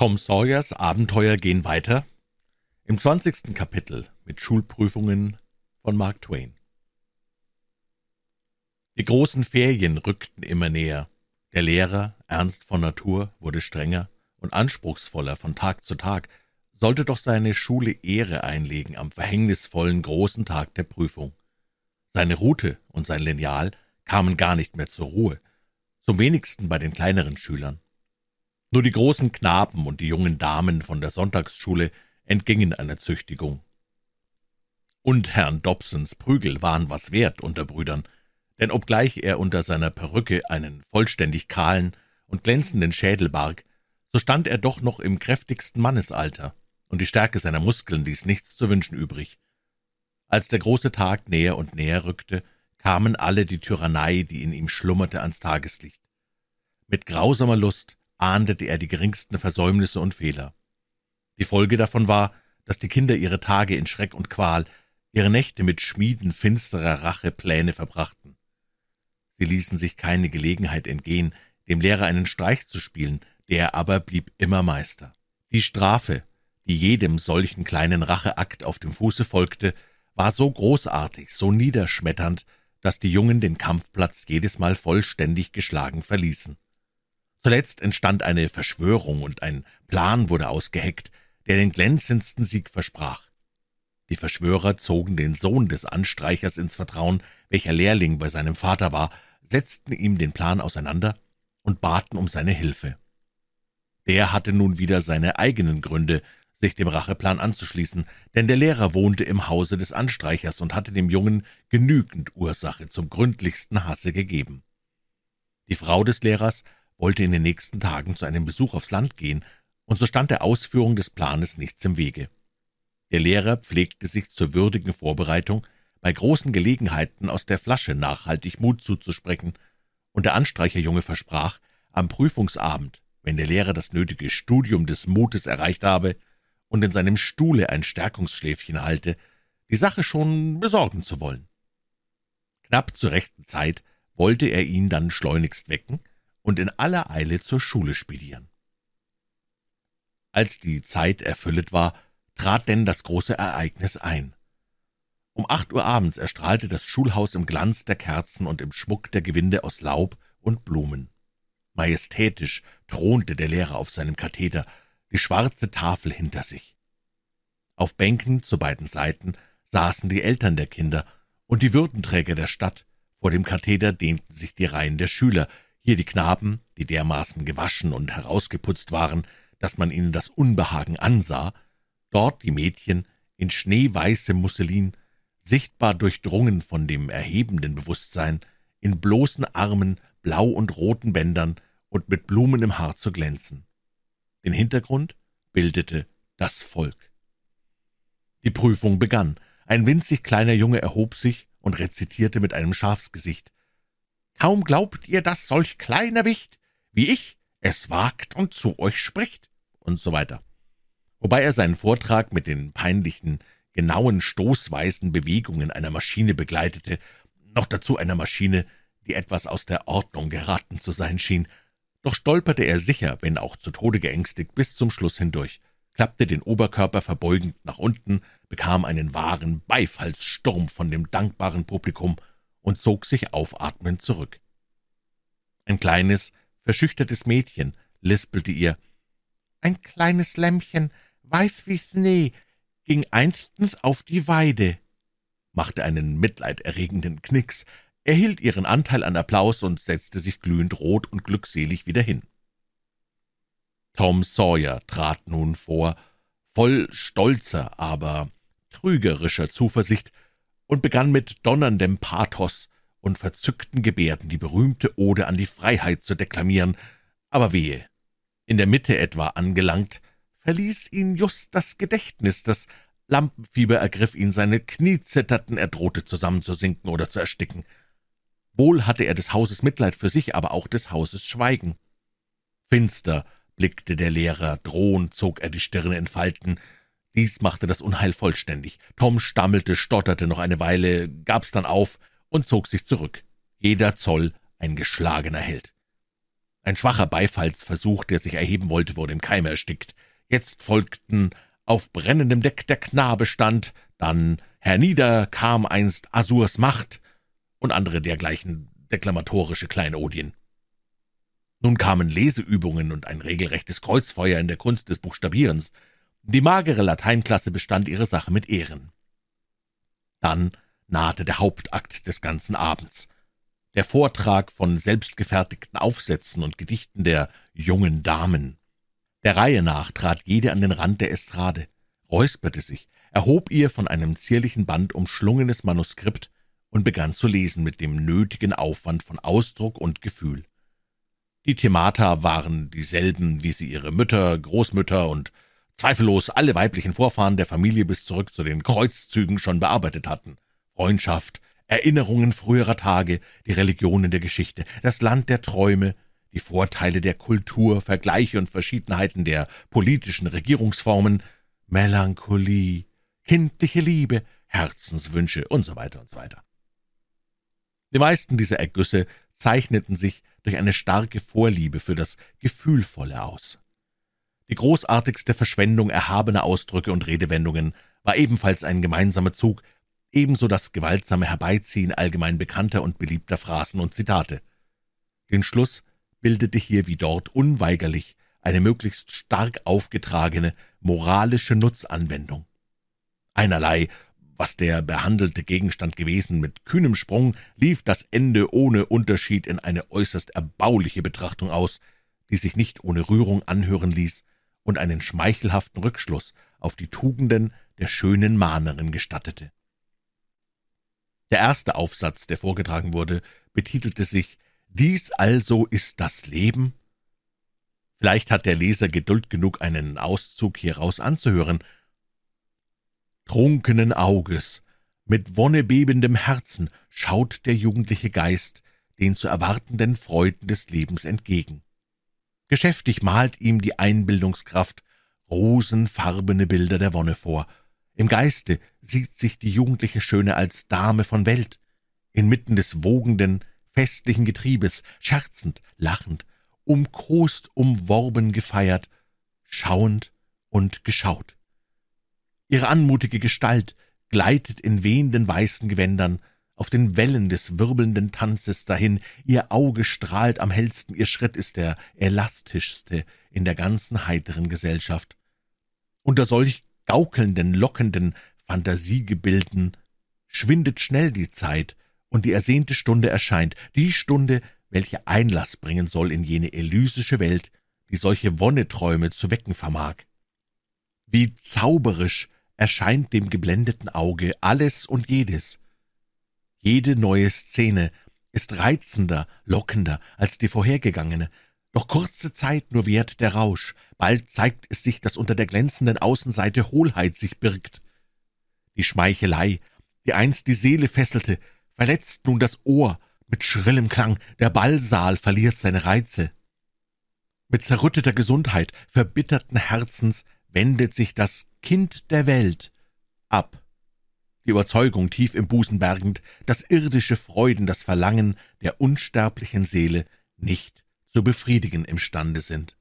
Tom Sawyers Abenteuer gehen weiter im zwanzigsten Kapitel mit Schulprüfungen von Mark Twain. Die großen Ferien rückten immer näher. Der Lehrer, ernst von Natur, wurde strenger und anspruchsvoller von Tag zu Tag, sollte doch seine Schule Ehre einlegen am verhängnisvollen großen Tag der Prüfung. Seine Rute und sein Lineal kamen gar nicht mehr zur Ruhe, zum wenigsten bei den kleineren Schülern. Nur die großen Knaben und die jungen Damen von der Sonntagsschule entgingen einer Züchtigung. Und Herrn Dobsons Prügel waren was wert unter Brüdern, denn obgleich er unter seiner Perücke einen vollständig kahlen und glänzenden Schädel barg, so stand er doch noch im kräftigsten Mannesalter, und die Stärke seiner Muskeln ließ nichts zu wünschen übrig. Als der große Tag näher und näher rückte, kamen alle die Tyrannei, die in ihm schlummerte, ans Tageslicht. Mit grausamer Lust ahndete er die geringsten Versäumnisse und Fehler. Die Folge davon war, dass die Kinder ihre Tage in Schreck und Qual, ihre Nächte mit Schmieden finsterer Rachepläne verbrachten. Sie ließen sich keine Gelegenheit entgehen, dem Lehrer einen Streich zu spielen, der aber blieb immer Meister. Die Strafe, die jedem solchen kleinen Racheakt auf dem Fuße folgte, war so großartig, so niederschmetternd, dass die Jungen den Kampfplatz jedes Mal vollständig geschlagen verließen. Zuletzt entstand eine Verschwörung und ein Plan wurde ausgeheckt, der den glänzendsten Sieg versprach. Die Verschwörer zogen den Sohn des Anstreichers ins Vertrauen, welcher Lehrling bei seinem Vater war, setzten ihm den Plan auseinander und baten um seine Hilfe. Der hatte nun wieder seine eigenen Gründe, sich dem Racheplan anzuschließen, denn der Lehrer wohnte im Hause des Anstreichers und hatte dem Jungen genügend Ursache zum gründlichsten Hasse gegeben. Die Frau des Lehrers wollte in den nächsten Tagen zu einem Besuch aufs Land gehen, und so stand der Ausführung des Planes nichts im Wege. Der Lehrer pflegte sich zur würdigen Vorbereitung, bei großen Gelegenheiten aus der Flasche nachhaltig Mut zuzusprechen, und der Anstreicherjunge versprach, am Prüfungsabend, wenn der Lehrer das nötige Studium des Mutes erreicht habe und in seinem Stuhle ein Stärkungsschläfchen halte, die Sache schon besorgen zu wollen. Knapp zur rechten Zeit wollte er ihn dann schleunigst wecken und in aller Eile zur Schule spedieren. Als die Zeit erfüllet war, trat denn das große Ereignis ein. Um acht Uhr abends erstrahlte das Schulhaus im Glanz der Kerzen und im Schmuck der Gewinde aus Laub und Blumen. Majestätisch thronte der Lehrer auf seinem Katheder, die schwarze Tafel hinter sich. Auf Bänken zu beiden Seiten saßen die Eltern der Kinder und die Würdenträger der Stadt, vor dem Katheder dehnten sich die Reihen der Schüler, hier die Knaben, die dermaßen gewaschen und herausgeputzt waren, dass man ihnen das Unbehagen ansah, dort die Mädchen in schneeweißem Musselin, sichtbar durchdrungen von dem erhebenden Bewusstsein, in bloßen Armen, blau und roten Bändern und mit Blumen im Haar zu glänzen. Den Hintergrund bildete das Volk. Die Prüfung begann. Ein winzig kleiner Junge erhob sich und rezitierte mit einem Schafsgesicht. Kaum glaubt ihr, dass solch kleiner Wicht wie ich es wagt und zu euch spricht, und so weiter. Wobei er seinen Vortrag mit den peinlichen, genauen, stoßweisen Bewegungen einer Maschine begleitete, noch dazu einer Maschine, die etwas aus der Ordnung geraten zu sein schien. Doch stolperte er sicher, wenn auch zu Tode geängstigt, bis zum Schluss hindurch, klappte den Oberkörper verbeugend nach unten, bekam einen wahren Beifallssturm von dem dankbaren Publikum und zog sich aufatmend zurück. Ein kleines, verschüchtertes Mädchen lispelte ihr. »Ein kleines Lämmchen, weiß wie Schnee, ging einstens auf die Weide«, machte einen mitleiderregenden Knicks, erhielt ihren Anteil an Applaus und setzte sich glühend rot und glückselig wieder hin. Tom Sawyer trat nun vor, voll stolzer, aber trügerischer Zuversicht, und begann mit donnerndem Pathos und verzückten Gebärden die berühmte Ode an die Freiheit zu deklamieren, aber wehe, in der Mitte etwa angelangt, verließ ihn just das Gedächtnis, das Lampenfieber ergriff ihn, seine Knie zitterten, er drohte zusammenzusinken oder zu ersticken. Wohl hatte er des Hauses Mitleid für sich, aber auch des Hauses Schweigen. Finster blickte der Lehrer, drohend zog er die Stirne in Falten, dies machte das Unheil vollständig. Tom stammelte, stotterte noch eine Weile, gab's dann auf und zog sich zurück. Jeder Zoll ein geschlagener Held. Ein schwacher Beifallsversuch, der sich erheben wollte, wurde im Keime erstickt. Jetzt folgten auf brennendem Deck der Knabe stand, dann hernieder kam einst Asurs Macht und andere dergleichen deklamatorische Kleinodien. Nun kamen Leseübungen und ein regelrechtes Kreuzfeuer in der Kunst des Buchstabierens. Die magere Lateinklasse bestand ihre Sache mit Ehren. Dann nahte der Hauptakt des ganzen Abends. Der Vortrag von selbstgefertigten Aufsätzen und Gedichten der jungen Damen. Der Reihe nach trat jede an den Rand der Estrade, räusperte sich, erhob ihr von einem zierlichen Band umschlungenes Manuskript und begann zu lesen mit dem nötigen Aufwand von Ausdruck und Gefühl. Die Themata waren dieselben, wie sie ihre Mütter, Großmütter und zweifellos alle weiblichen Vorfahren der Familie bis zurück zu den Kreuzzügen schon bearbeitet hatten. Freundschaft, Erinnerungen früherer Tage, die Religionen der Geschichte, das Land der Träume, die Vorteile der Kultur, Vergleiche und Verschiedenheiten der politischen Regierungsformen, Melancholie, kindliche Liebe, Herzenswünsche und so weiter und so weiter. Die meisten dieser Ergüsse zeichneten sich durch eine starke Vorliebe für das Gefühlvolle aus. Die großartigste Verschwendung erhabener Ausdrücke und Redewendungen war ebenfalls ein gemeinsamer Zug, ebenso das gewaltsame Herbeiziehen allgemein bekannter und beliebter Phrasen und Zitate. Den Schluss bildete hier wie dort unweigerlich eine möglichst stark aufgetragene moralische Nutzanwendung. Einerlei was der behandelte Gegenstand gewesen, mit kühnem Sprung lief das Ende ohne Unterschied in eine äußerst erbauliche Betrachtung aus, die sich nicht ohne Rührung anhören ließ und einen schmeichelhaften Rückschluss auf die Tugenden der schönen Mahnerin gestattete. Der erste Aufsatz, der vorgetragen wurde, betitelte sich »Dies also ist das Leben«. Vielleicht hat der Leser Geduld genug, einen Auszug hieraus anzuhören, Trunkenen Auges, mit wonnebebendem Herzen schaut der jugendliche Geist den zu erwartenden Freuden des Lebens entgegen. Geschäftig malt ihm die Einbildungskraft rosenfarbene Bilder der Wonne vor. Im Geiste sieht sich die jugendliche Schöne als Dame von Welt, inmitten des wogenden, festlichen Getriebes, scherzend, lachend, umkost, umworben, gefeiert, schauend und geschaut. Ihre anmutige Gestalt gleitet in wehenden weißen Gewändern auf den Wellen des wirbelnden Tanzes dahin, ihr Auge strahlt am hellsten, ihr Schritt ist der elastischste in der ganzen heiteren Gesellschaft. Unter solch gaukelnden, lockenden Fantasiegebilden schwindet schnell die Zeit, und die ersehnte Stunde erscheint, die Stunde, welche Einlass bringen soll in jene elysische Welt, die solche Wonneträume zu wecken vermag. Wie zauberisch erscheint dem geblendeten Auge alles und jedes. Jede neue Szene ist reizender, lockender als die vorhergegangene, doch kurze Zeit nur währt der Rausch, bald zeigt es sich, dass unter der glänzenden Außenseite Hohlheit sich birgt. Die Schmeichelei, die einst die Seele fesselte, verletzt nun das Ohr mit schrillem Klang, der Ballsaal verliert seine Reize. Mit zerrütteter Gesundheit, verbitterten Herzens wendet sich das Kind der Welt ab. Die Überzeugung tief im Busen bergend, dass irdische Freuden das Verlangen der unsterblichen Seele nicht zu befriedigen imstande sind.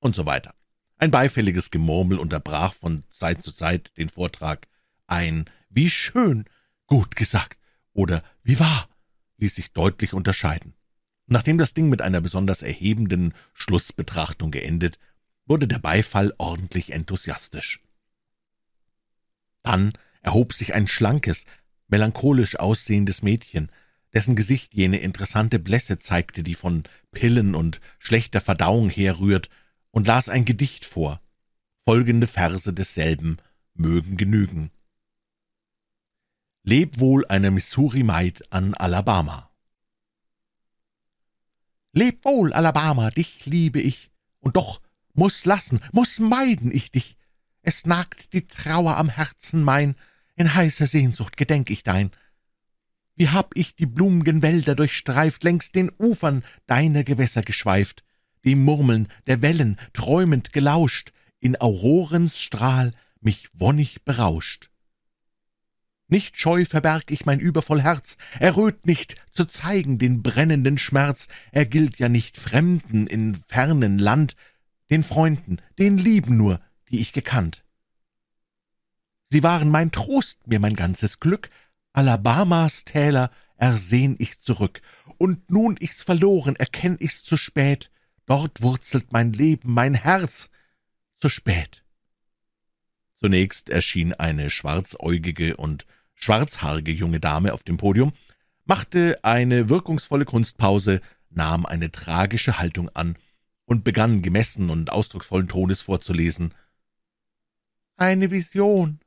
Und so weiter. Ein beifälliges Gemurmel unterbrach von Zeit zu Zeit den Vortrag. Ein »Wie schön«, »Gut gesagt« oder »Wie wahr« ließ sich deutlich unterscheiden. Nachdem das Ding mit einer besonders erhebenden Schlussbetrachtung geendet, wurde der Beifall ordentlich enthusiastisch. Dann erhob sich ein schlankes, melancholisch aussehendes Mädchen, dessen Gesicht jene interessante Blässe zeigte, die von Pillen und schlechter Verdauung herrührt, und las ein Gedicht vor. Folgende Verse desselben mögen genügen. Leb wohl eine Missouri-Maid an Alabama. Leb wohl, Alabama, dich liebe ich, und doch muss lassen, muss meiden ich dich. Es nagt die Trauer am Herzen mein, in heißer Sehnsucht gedenk ich dein. Wie hab ich die blum'gen Wälder durchstreift, längs den Ufern deiner Gewässer geschweift, dem Murmeln der Wellen träumend gelauscht, in Aurorens Strahl mich wonnig berauscht. Nicht scheu verberg ich mein übervoll Herz, erröt nicht, zu zeigen den brennenden Schmerz, er gilt ja nicht Fremden in fernen Land, den Freunden, den Lieben nur, die ich gekannt. Sie waren mein Trost, mir mein ganzes Glück, Alabamas Täler ersehn ich zurück, und nun ich's verloren, erkenn ich's zu spät, dort wurzelt mein Leben, mein Herz, zu spät. Zunächst erschien eine schwarzäugige und schwarzhaarige junge Dame auf dem Podium, machte eine wirkungsvolle Kunstpause, nahm eine tragische Haltung an und begann gemessen und ausdrucksvollen Tones vorzulesen. Eine Vision.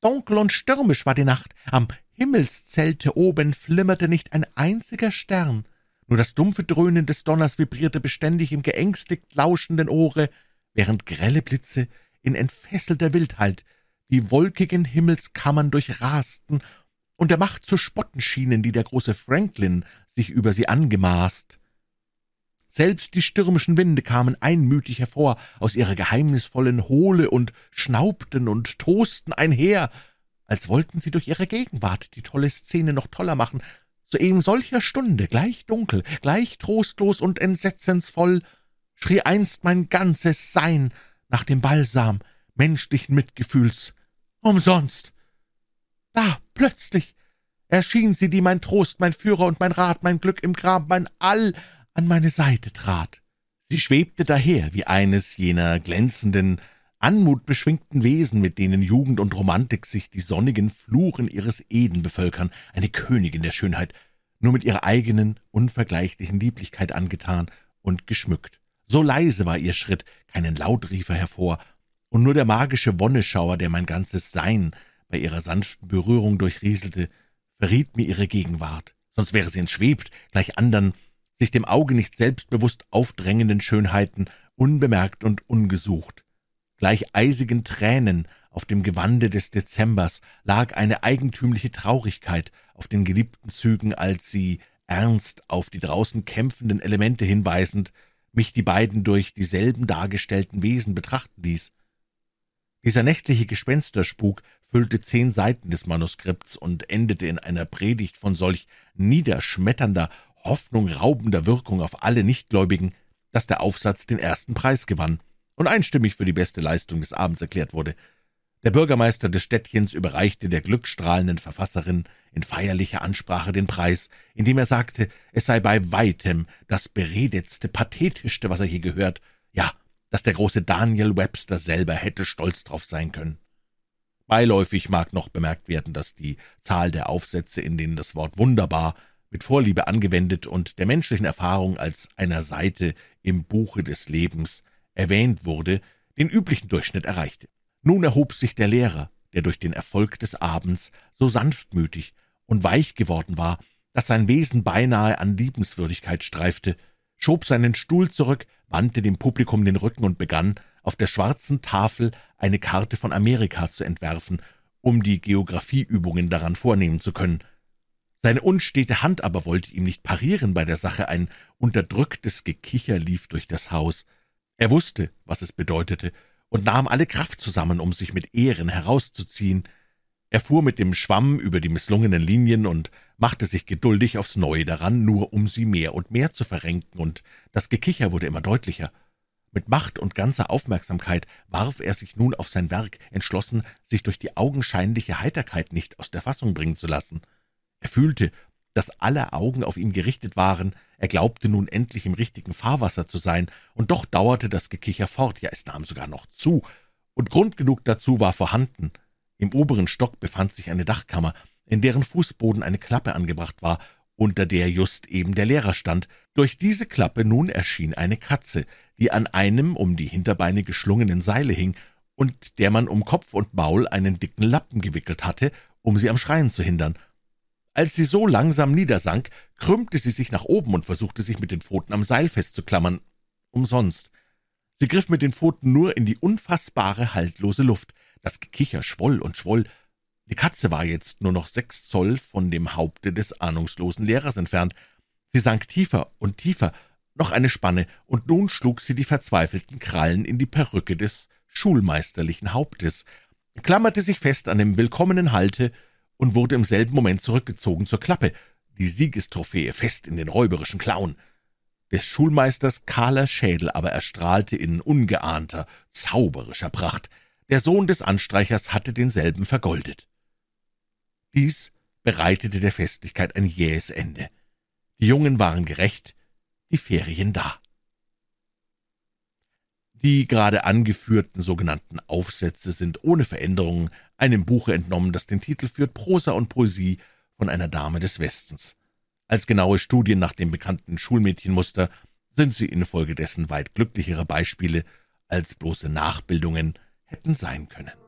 Dunkel und stürmisch war die Nacht, am Himmelszelte oben flimmerte nicht ein einziger Stern, nur das dumpfe Dröhnen des Donners vibrierte beständig im geängstigt lauschenden Ohre, während grelle Blitze in entfesselter Wildheit die wolkigen Himmelskammern durchrasten und der Macht zu spotten schienen, die der große Franklin sich über sie angemaßt. Selbst die stürmischen Winde kamen einmütig hervor aus ihrer geheimnisvollen Hohle und schnaubten und tosten einher, als wollten sie durch ihre Gegenwart die tolle Szene noch toller machen. Zu eben solcher Stunde, gleich dunkel, gleich trostlos und entsetzensvoll, schrie einst mein ganzes Sein nach dem Balsam menschlichen Mitgefühls. Umsonst! Da, plötzlich, erschien sie, die mein Trost, mein Führer und mein Rat, mein Glück im Grab, mein All an meine Seite trat. Sie schwebte daher wie eines jener glänzenden, anmutbeschwingten Wesen, mit denen Jugend und Romantik sich die sonnigen Fluren ihres Eden bevölkern, eine Königin der Schönheit, nur mit ihrer eigenen, unvergleichlichen Lieblichkeit angetan und geschmückt. So leise war ihr Schritt, keinen Laut rief er hervor, und nur der magische Wonneschauer, der mein ganzes Sein bei ihrer sanften Berührung durchrieselte, verriet mir ihre Gegenwart, sonst wäre sie entschwebt, gleich andern, sich dem Auge nicht selbstbewusst aufdrängenden Schönheiten, unbemerkt und ungesucht. Gleich eisigen Tränen auf dem Gewande des Dezembers lag eine eigentümliche Traurigkeit auf den geliebten Zügen, als sie, ernst auf die draußen kämpfenden Elemente hinweisend, mich die beiden durch dieselben dargestellten Wesen betrachten ließ. Dieser nächtliche Gespensterspuk füllte zehn Seiten des Manuskripts und endete in einer Predigt von solch niederschmetternder, hoffnungraubender Wirkung auf alle Nichtgläubigen, dass der Aufsatz den ersten Preis gewann und einstimmig für die beste Leistung des Abends erklärt wurde. Der Bürgermeister des Städtchens überreichte der glückstrahlenden Verfasserin in feierlicher Ansprache den Preis, indem er sagte, es sei bei weitem das beredetste, pathetischste, was er je gehört, ja, dass der große Daniel Webster selber hätte stolz drauf sein können. Beiläufig mag noch bemerkt werden, dass die Zahl der Aufsätze, in denen das Wort wunderbar mit Vorliebe angewendet und der menschlichen Erfahrung als einer Seite im Buche des Lebens erwähnt wurde, den üblichen Durchschnitt erreichte. Nun erhob sich der Lehrer, der durch den Erfolg des Abends so sanftmütig und weich geworden war, dass sein Wesen beinahe an Liebenswürdigkeit streifte, schob seinen Stuhl zurück, wandte dem Publikum den Rücken und begann, auf der schwarzen Tafel eine Karte von Amerika zu entwerfen, um die Geographieübungen daran vornehmen zu können. Seine unstete Hand aber wollte ihm nicht parieren bei der Sache, ein unterdrücktes Gekicher lief durch das Haus. Er wusste, was es bedeutete, und nahm alle Kraft zusammen, um sich mit Ehren herauszuziehen. Er fuhr mit dem Schwamm über die misslungenen Linien und machte sich geduldig aufs Neue daran, nur um sie mehr und mehr zu verrenken, und das Gekicher wurde immer deutlicher. Mit Macht und ganzer Aufmerksamkeit warf er sich nun auf sein Werk, entschlossen, sich durch die augenscheinliche Heiterkeit nicht aus der Fassung bringen zu lassen. Er fühlte, dass alle Augen auf ihn gerichtet waren, er glaubte nun endlich im richtigen Fahrwasser zu sein, und doch dauerte das Gekicher fort, ja, es nahm sogar noch zu, und Grund genug dazu war vorhanden. Im oberen Stock befand sich eine Dachkammer, in deren Fußboden eine Klappe angebracht war, unter der just eben der Lehrer stand. Durch diese Klappe nun erschien eine Katze, die an einem um die Hinterbeine geschlungenen Seile hing und der man um Kopf und Maul einen dicken Lappen gewickelt hatte, um sie am Schreien zu hindern. Als sie so langsam niedersank, krümmte sie sich nach oben und versuchte sich mit den Pfoten am Seil festzuklammern. Umsonst. Sie griff mit den Pfoten nur in die unfassbare, haltlose Luft. Das Gekicher schwoll und schwoll. Die Katze war jetzt nur noch sechs Zoll von dem Haupte des ahnungslosen Lehrers entfernt. Sie sank tiefer und tiefer, noch eine Spanne, und nun schlug sie die verzweifelten Krallen in die Perücke des schulmeisterlichen Hauptes. klammerte sich fest an dem willkommenen Halte und wurde im selben Moment zurückgezogen zur Klappe, die Siegestrophäe fest in den räuberischen Klauen. Des Schulmeisters kahler Schädel aber erstrahlte in ungeahnter, zauberischer Pracht. Der Sohn des Anstreichers hatte denselben vergoldet. Dies bereitete der Festlichkeit ein jähes Ende. Die Jungen waren gerecht, die Ferien da. Die gerade angeführten sogenannten Aufsätze sind ohne Veränderungen einem Buche entnommen, das den Titel führt Prosa und Poesie von einer Dame des Westens. Als genaue Studien nach dem bekannten Schulmädchenmuster sind sie infolgedessen weit glücklichere Beispiele als bloße Nachbildungen hätten sein können.